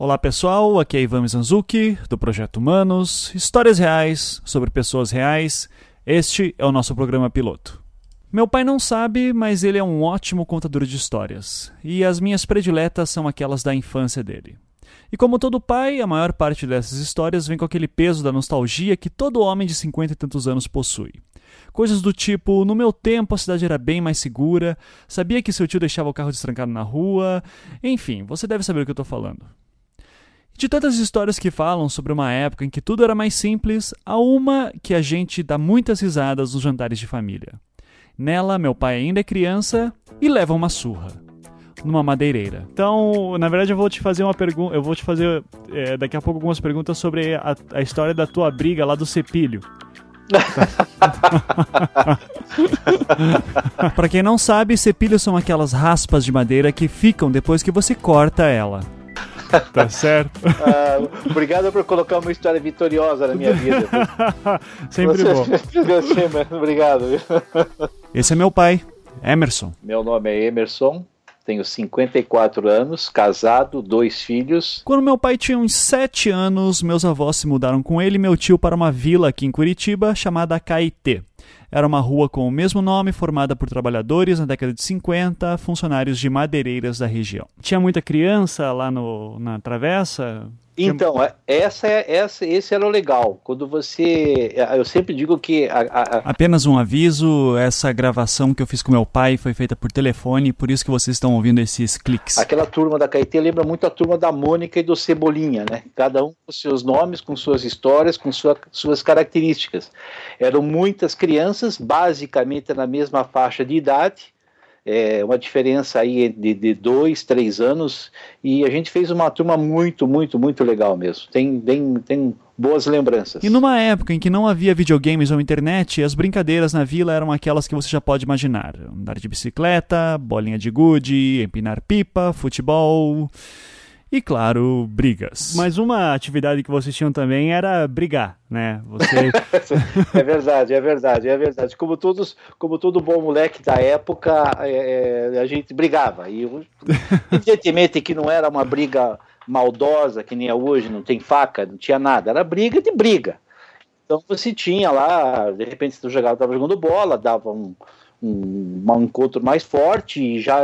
Olá pessoal, aqui é Ivan Mizanzuki, do Projeto Humanos, histórias reais sobre pessoas reais. Este é o nosso programa piloto. Meu pai não sabe, mas ele é um ótimo contador de histórias, e as minhas prediletas são aquelas da infância dele. E como todo pai, a maior parte dessas histórias vem com aquele peso da nostalgia que todo homem de cinquenta e tantos anos possui. Coisas do tipo: no meu tempo a cidade era bem mais segura, sabia que seu tio deixava o carro destrancado na rua, enfim, você deve saber o que eu estou falando. De tantas histórias que falam sobre uma época em que tudo era mais simples, há uma que a gente dá muitas risadas nos jantares de família. Nela, meu pai ainda é criança e leva uma surra. Numa madeireira. Então, na verdade, eu vou te fazer uma pergunta. Eu vou te fazer é, daqui a pouco algumas perguntas sobre a, a história da tua briga lá do Cepilho. Para quem não sabe, cepilhos são aquelas raspas de madeira que ficam depois que você corta ela. Tá certo? Ah, obrigado por colocar uma história vitoriosa na minha vida. Sempre bom. obrigado. Esse é meu pai, Emerson. Meu nome é Emerson, tenho 54 anos, casado, dois filhos. Quando meu pai tinha uns 7 anos, meus avós se mudaram com ele e meu tio para uma vila aqui em Curitiba chamada Caetê. Era uma rua com o mesmo nome, formada por trabalhadores na década de 50, funcionários de madeireiras da região. Tinha muita criança lá no, na travessa? Então, é, essa é, essa, esse era o legal. Quando você. Eu sempre digo que. A, a... Apenas um aviso: essa gravação que eu fiz com meu pai foi feita por telefone, por isso que vocês estão ouvindo esses cliques. Aquela turma da Caetê lembra muito a turma da Mônica e do Cebolinha, né? Cada um com seus nomes, com suas histórias, com sua, suas características. Eram muitas crianças, basicamente na mesma faixa de idade é, uma diferença aí de, de dois, três anos, e a gente fez uma turma muito, muito, muito legal mesmo. Tem, tem, tem boas lembranças. E numa época em que não havia videogames ou internet, as brincadeiras na vila eram aquelas que você já pode imaginar: andar de bicicleta, bolinha de gude, empinar pipa, futebol e, claro, brigas. Mas uma atividade que vocês tinham também era brigar, né? Você... é verdade, é verdade, é verdade. Como todos, como todo bom moleque da época, é, é a gente brigava. E evidentemente que não era uma briga maldosa, que nem é hoje, não tem faca, não tinha nada. Era briga de briga. Então você tinha lá, de repente você jogava, estava jogando bola, dava um, um, um, encontro mais forte e já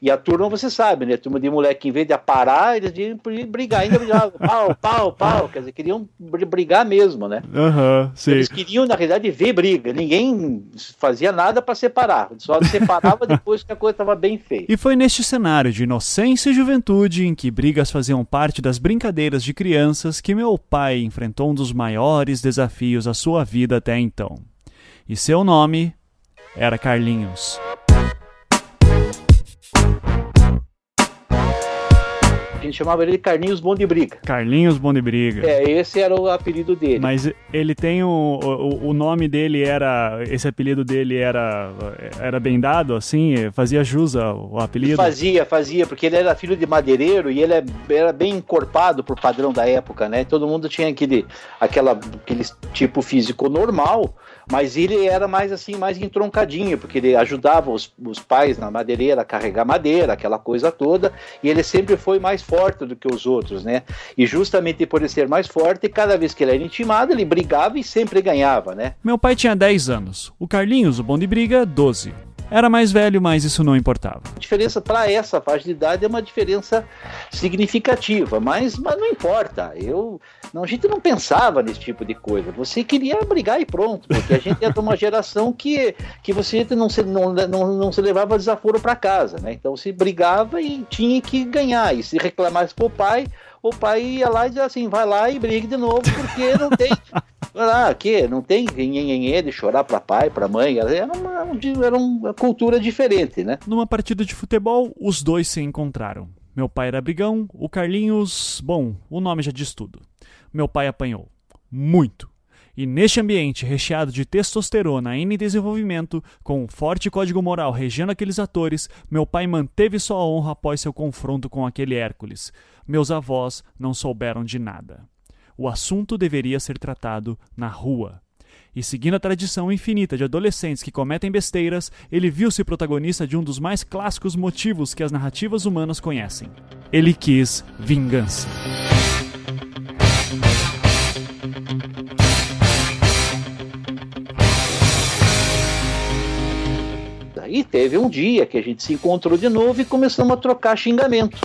e a turma você sabe né? A turma de moleque em vez de parar eles iam brigar ainda brigavam pau pau pau quer dizer queriam brigar mesmo né? Uhum, eles queriam na realidade ver briga ninguém fazia nada para separar só separava depois que a coisa estava bem feita. E foi neste cenário de inocência e juventude em que brigas faziam parte das brincadeiras de crianças que meu pai enfrentou um dos maiores desafios da sua vida até então. E seu nome era Carlinhos. Gente chamava ele de Carlinhos Bom de Briga. Carlinhos Bom de Briga. É, esse era o apelido dele. Mas ele tem o, o, o nome dele era. Esse apelido dele era era bem dado, assim? Fazia jus ao apelido? Fazia, fazia, porque ele era filho de madeireiro e ele é, era bem encorpado por padrão da época, né? Todo mundo tinha aquele, aquela, aquele tipo físico normal mas ele era mais assim, mais entroncadinho, porque ele ajudava os, os pais na madeireira a carregar madeira, aquela coisa toda, e ele sempre foi mais forte do que os outros, né? E justamente por ele ser mais forte, cada vez que ele era intimado, ele brigava e sempre ganhava, né? Meu pai tinha 10 anos, o Carlinhos, o bom de briga, 12. Era mais velho, mas isso não importava. A diferença para essa faixa de idade é uma diferença significativa, mas, mas não importa. Eu, não, a gente não pensava nesse tipo de coisa. Você queria brigar e pronto, porque a gente é de uma geração que, que você não se, não, não, não se levava desaforo para casa, né? Então se brigava e tinha que ganhar. E se reclamasse pro pai, o pai ia lá e dizia assim: vai lá e brigue de novo, porque não tem. Ah, que não tem nhenhenhê de chorar para pai, para mãe, era uma, era uma cultura diferente, né? Numa partida de futebol, os dois se encontraram. Meu pai era brigão, o Carlinhos, bom, o nome já diz tudo. Meu pai apanhou. Muito. E neste ambiente recheado de testosterona em desenvolvimento, com um forte código moral regendo aqueles atores, meu pai manteve sua honra após seu confronto com aquele Hércules. Meus avós não souberam de nada. O assunto deveria ser tratado na rua. E seguindo a tradição infinita de adolescentes que cometem besteiras, ele viu-se protagonista de um dos mais clássicos motivos que as narrativas humanas conhecem. Ele quis vingança. E teve um dia que a gente se encontrou de novo e começamos a trocar xingamento.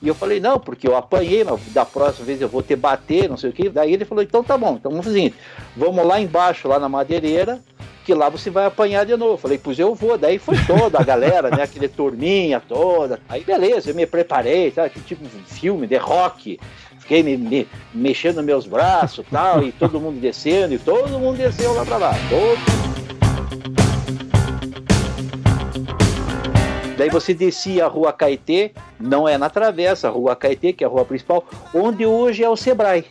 E eu falei, não, porque eu apanhei, mas da próxima vez eu vou te bater, não sei o que. Daí ele falou, então tá bom, então vamos fazer vamos lá embaixo, lá na madeireira, que lá você vai apanhar de novo. Eu falei, pois eu vou. Daí foi toda a galera, né, aquele turminha toda. Aí beleza, eu me preparei, sabe, tipo um filme de rock. Fiquei me, me mexendo meus braços tal, e todo mundo descendo, e todo mundo desceu lá pra lá. Todo Daí você descia a rua Caetê, não é na travessa, a rua Caetê, que é a rua principal, onde hoje é o Sebrae.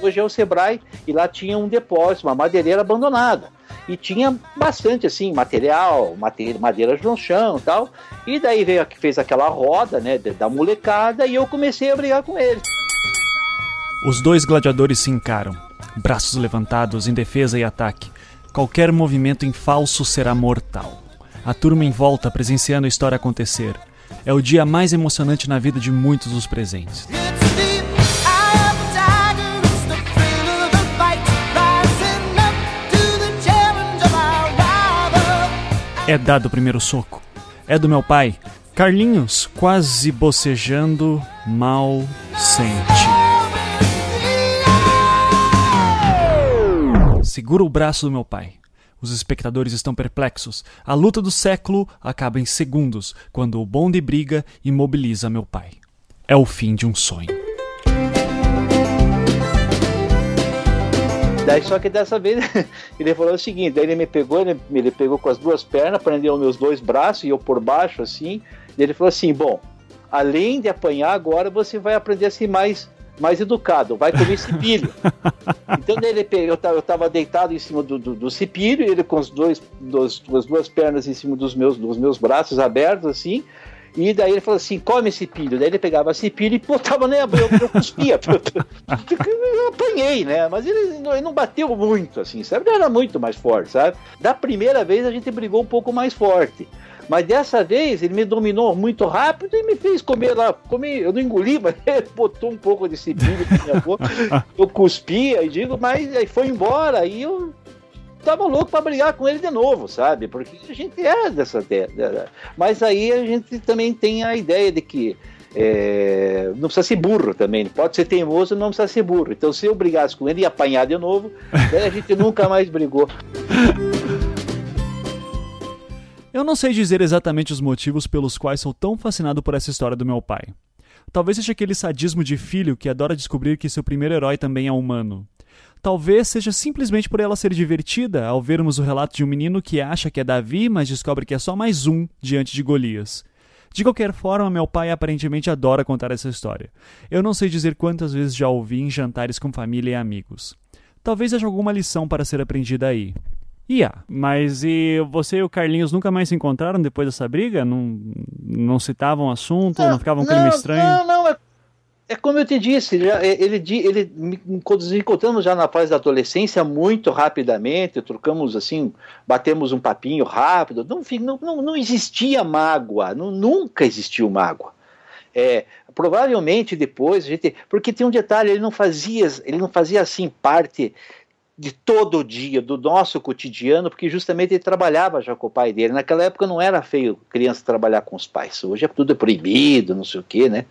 Hoje é o Sebrae e lá tinha um depósito, uma madeireira abandonada. E tinha bastante assim, material, madeiras no chão e tal. E daí veio que fez aquela roda, né, da molecada e eu comecei a brigar com ele. Os dois gladiadores se encaram, braços levantados em defesa e ataque. Qualquer movimento em falso será mortal. A turma em volta presenciando a história acontecer. É o dia mais emocionante na vida de muitos dos presentes. É dado o primeiro soco. É do meu pai. Carlinhos, quase bocejando, mal sente. Segura o braço do meu pai. Os espectadores estão perplexos. A luta do século acaba em segundos, quando o bonde briga imobiliza meu pai. É o fim de um sonho. Daí só que dessa vez ele falou o seguinte, daí ele me pegou, ele, ele pegou com as duas pernas, prendeu meus dois braços e eu por baixo assim, e ele falou assim, bom, além de apanhar agora você vai aprender a ser mais mais educado, vai comer cipilho. então ele, eu, eu tava deitado em cima do, do, do cipilho, ele com os dois, dos, as duas pernas em cima dos meus, dos meus braços abertos, assim, e daí ele falou assim: come esse pilho. Daí ele pegava esse pilho e botava na boca, eu, cuspia. eu apanhei, né? Mas ele ele não, bateu muito, assim, sabe? Ele era muito mais forte, sabe? Da primeira vez a gente brigou um pouco mais forte. Mas dessa vez ele me dominou muito rápido e me fez comer lá. Comi, eu não engoli, mas botou um pouco de cipilho na minha boca. eu cuspia e digo, mas aí foi embora. E eu tava louco para brigar com ele de novo, sabe? Porque a gente é dessa. Mas aí a gente também tem a ideia de que. É, não precisa ser burro também, pode ser teimoso, não precisa ser burro. Então, se eu brigasse com ele e apanhar de novo, a gente nunca mais brigou. Eu não sei dizer exatamente os motivos pelos quais sou tão fascinado por essa história do meu pai. Talvez seja aquele sadismo de filho que adora descobrir que seu primeiro herói também é humano. Talvez seja simplesmente por ela ser divertida ao vermos o relato de um menino que acha que é Davi, mas descobre que é só mais um diante de Golias. De qualquer forma, meu pai aparentemente adora contar essa história. Eu não sei dizer quantas vezes já ouvi em jantares com família e amigos. Talvez haja alguma lição para ser aprendida aí. Ia, mas e você e o Carlinhos nunca mais se encontraram depois dessa briga? Não, não citavam o assunto? Não, não ficavam um clima estranho? Não, não, é, é como eu te disse, ele, ele, ele nos encontramos já na fase da adolescência muito rapidamente, trocamos assim, batemos um papinho rápido, não, não, não existia mágoa, não, nunca existiu mágoa. É, provavelmente depois a gente, porque tem um detalhe, ele não fazia, ele não fazia assim parte de todo dia, do nosso cotidiano, porque justamente ele trabalhava já com o pai dele. Naquela época não era feio criança trabalhar com os pais. Hoje é tudo proibido, não sei o quê, né?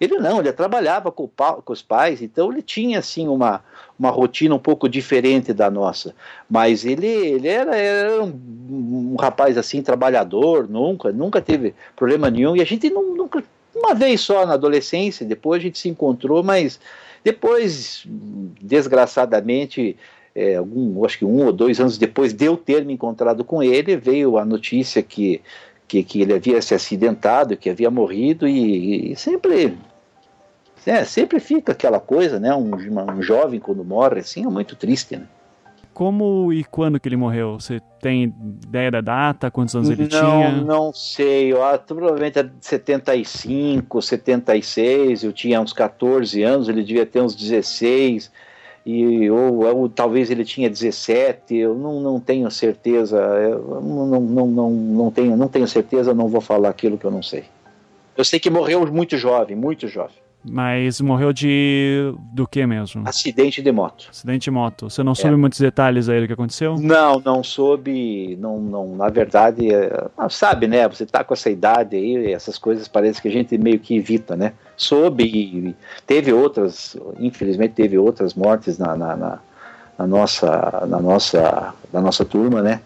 Ele não, ele trabalhava com, com os pais, então ele tinha assim uma, uma rotina um pouco diferente da nossa. Mas ele, ele era, era um, um, rapaz assim trabalhador, nunca, nunca teve problema nenhum. E a gente não, nunca, uma vez só na adolescência, depois a gente se encontrou, mas depois, desgraçadamente, é, algum, acho que um ou dois anos depois de eu ter me encontrado com ele, veio a notícia que, que, que ele havia se acidentado, que havia morrido, e, e sempre. É, sempre fica aquela coisa, né? Um, um jovem quando morre, assim, é muito triste, né? Como e quando que ele morreu? Você tem ideia da data? Quantos anos ele não, tinha? Não sei. Eu, provavelmente é 75, 76. Eu tinha uns 14 anos, ele devia ter uns 16. E ou, ou, talvez ele tinha 17, eu não, não tenho certeza, não, não, não, não, tenho, não tenho certeza, não vou falar aquilo que eu não sei. Eu sei que morreu muito jovem, muito jovem. Mas morreu de. do que mesmo? Acidente de moto. Acidente de moto. Você não soube é. muitos detalhes aí do que aconteceu? Não, não soube. Não, não, na verdade, é, sabe, né? Você tá com essa idade aí, essas coisas parece que a gente meio que evita, né? Soube e teve outras, infelizmente teve outras mortes na, na, na, na nossa, na, nossa, na nossa turma, né?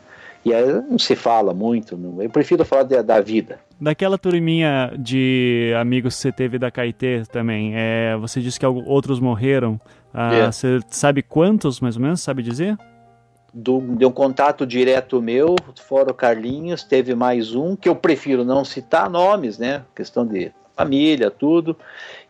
E aí não se fala muito, eu prefiro falar de, da vida. Daquela turminha de amigos que você teve da Caetê também, é, você disse que outros morreram. Ah, yeah. Você sabe quantos, mais ou menos, sabe dizer? Do, de um contato direto meu, fora o Carlinhos, teve mais um, que eu prefiro não citar nomes, né? Questão de família, tudo.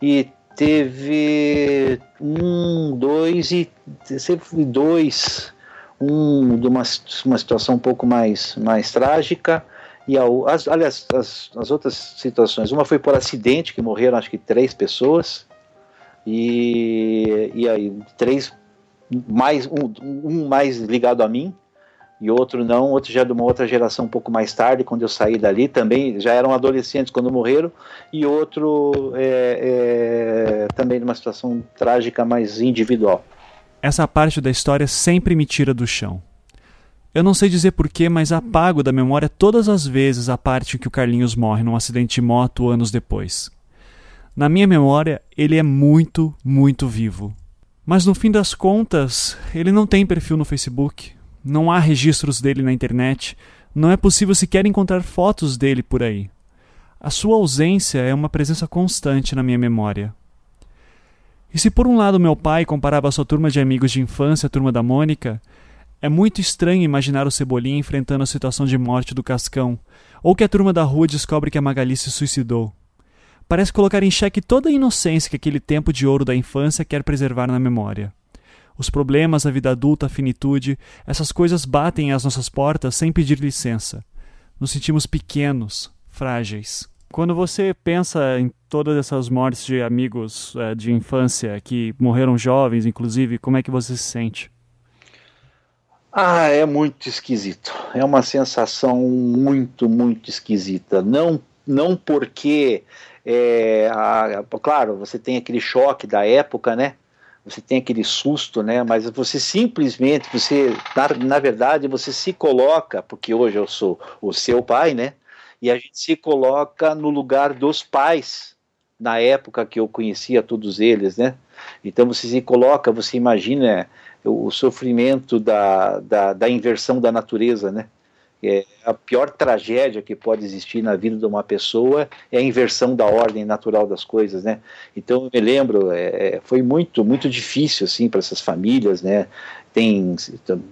E teve um, dois e sempre dois um de uma, uma situação um pouco mais, mais trágica, e a, as, aliás, as, as outras situações, uma foi por acidente, que morreram acho que três pessoas, e, e aí três, mais um, um mais ligado a mim, e outro não, outro já de uma outra geração um pouco mais tarde, quando eu saí dali, também já eram adolescentes quando morreram, e outro é, é, também numa situação trágica mais individual. Essa parte da história sempre me tira do chão. Eu não sei dizer porquê, mas apago da memória todas as vezes a parte em que o Carlinhos morre num acidente de moto anos depois. Na minha memória, ele é muito, muito vivo. Mas no fim das contas, ele não tem perfil no Facebook, não há registros dele na internet, não é possível sequer encontrar fotos dele por aí. A sua ausência é uma presença constante na minha memória. E se por um lado meu pai comparava a sua turma de amigos de infância à turma da Mônica, é muito estranho imaginar o Cebolinha enfrentando a situação de morte do Cascão, ou que a turma da rua descobre que a Magali se suicidou. Parece colocar em xeque toda a inocência que aquele tempo de ouro da infância quer preservar na memória. Os problemas, a vida adulta, a finitude, essas coisas batem às nossas portas sem pedir licença. Nos sentimos pequenos, frágeis. Quando você pensa em todas essas mortes de amigos é, de infância que morreram jovens, inclusive, como é que você se sente? Ah, é muito esquisito. É uma sensação muito, muito esquisita. Não, não porque, é, a, claro, você tem aquele choque da época, né? Você tem aquele susto, né? Mas você simplesmente, você, na, na verdade, você se coloca, porque hoje eu sou o seu pai, né? E a gente se coloca no lugar dos pais na época que eu conhecia todos eles, né? Então você se coloca, você imagina o sofrimento da, da, da inversão da natureza, né? É a pior tragédia que pode existir na vida de uma pessoa é a inversão da ordem natural das coisas, né? Então eu me lembro, é, é foi muito muito difícil assim para essas famílias, né? Tem,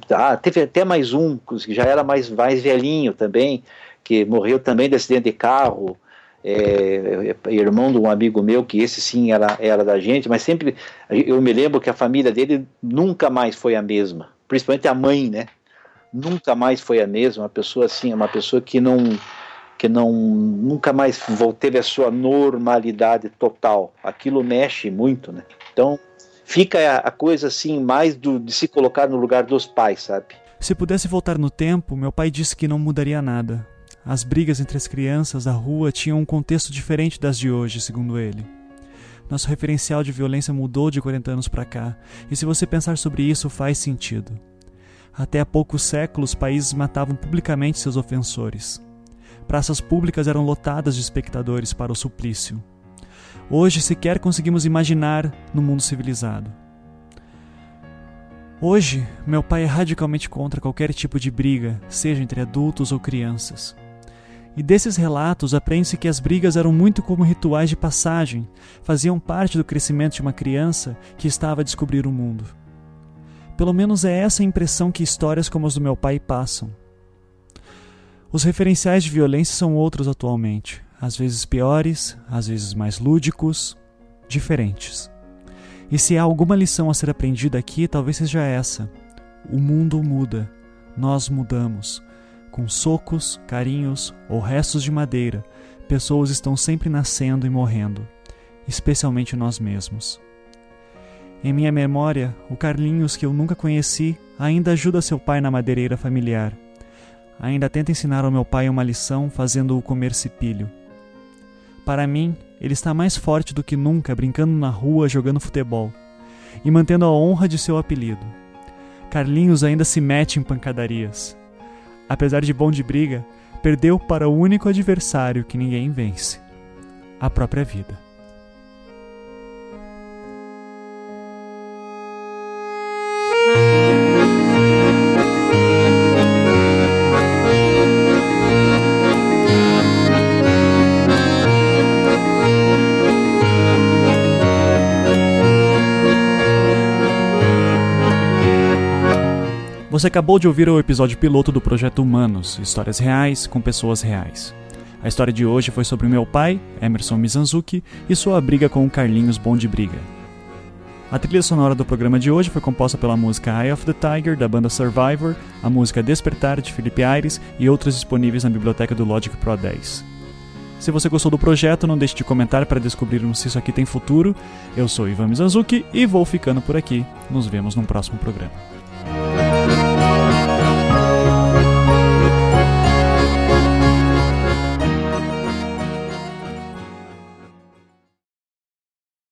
ah, teve até mais um que já era mais mais velhinho também, que morreu também de acidente de carro, é, é, irmão de um amigo meu, que esse sim era, era da gente, mas sempre eu me lembro que a família dele nunca mais foi a mesma, principalmente a mãe, né? Nunca mais foi a mesma, uma pessoa assim, uma pessoa que não que não nunca mais teve a sua normalidade total. Aquilo mexe muito, né? Então fica a, a coisa assim mais do, de se colocar no lugar dos pais, sabe? Se pudesse voltar no tempo, meu pai disse que não mudaria nada. As brigas entre as crianças da rua tinham um contexto diferente das de hoje, segundo ele. Nosso referencial de violência mudou de 40 anos para cá, e se você pensar sobre isso, faz sentido. Até há poucos séculos, países matavam publicamente seus ofensores. Praças públicas eram lotadas de espectadores para o suplício. Hoje sequer conseguimos imaginar no mundo civilizado. Hoje, meu pai é radicalmente contra qualquer tipo de briga, seja entre adultos ou crianças. E desses relatos aprende-se que as brigas eram muito como rituais de passagem, faziam parte do crescimento de uma criança que estava a descobrir o mundo. Pelo menos é essa a impressão que histórias como as do meu pai passam. Os referenciais de violência são outros atualmente, às vezes piores, às vezes mais lúdicos, diferentes. E se há alguma lição a ser aprendida aqui, talvez seja essa: o mundo muda, nós mudamos com socos, carinhos ou restos de madeira, pessoas estão sempre nascendo e morrendo, especialmente nós mesmos. Em minha memória, o Carlinhos que eu nunca conheci ainda ajuda seu pai na madeireira familiar. Ainda tenta ensinar ao meu pai uma lição fazendo-o comer cipilho. Para mim, ele está mais forte do que nunca brincando na rua jogando futebol e mantendo a honra de seu apelido. Carlinhos ainda se mete em pancadarias. Apesar de bom de briga, perdeu para o único adversário que ninguém vence: a própria vida. Você acabou de ouvir o episódio piloto do Projeto Humanos, histórias reais com pessoas reais. A história de hoje foi sobre meu pai, Emerson Mizanzuki, e sua briga com o Carlinhos Bom de Briga. A trilha sonora do programa de hoje foi composta pela música Eye of the Tiger, da banda Survivor, a música Despertar, de Felipe Aires e outras disponíveis na biblioteca do Logic Pro 10. Se você gostou do projeto, não deixe de comentar para descobrirmos se isso aqui tem futuro. Eu sou Ivan Mizanzuki e vou ficando por aqui. Nos vemos no próximo programa.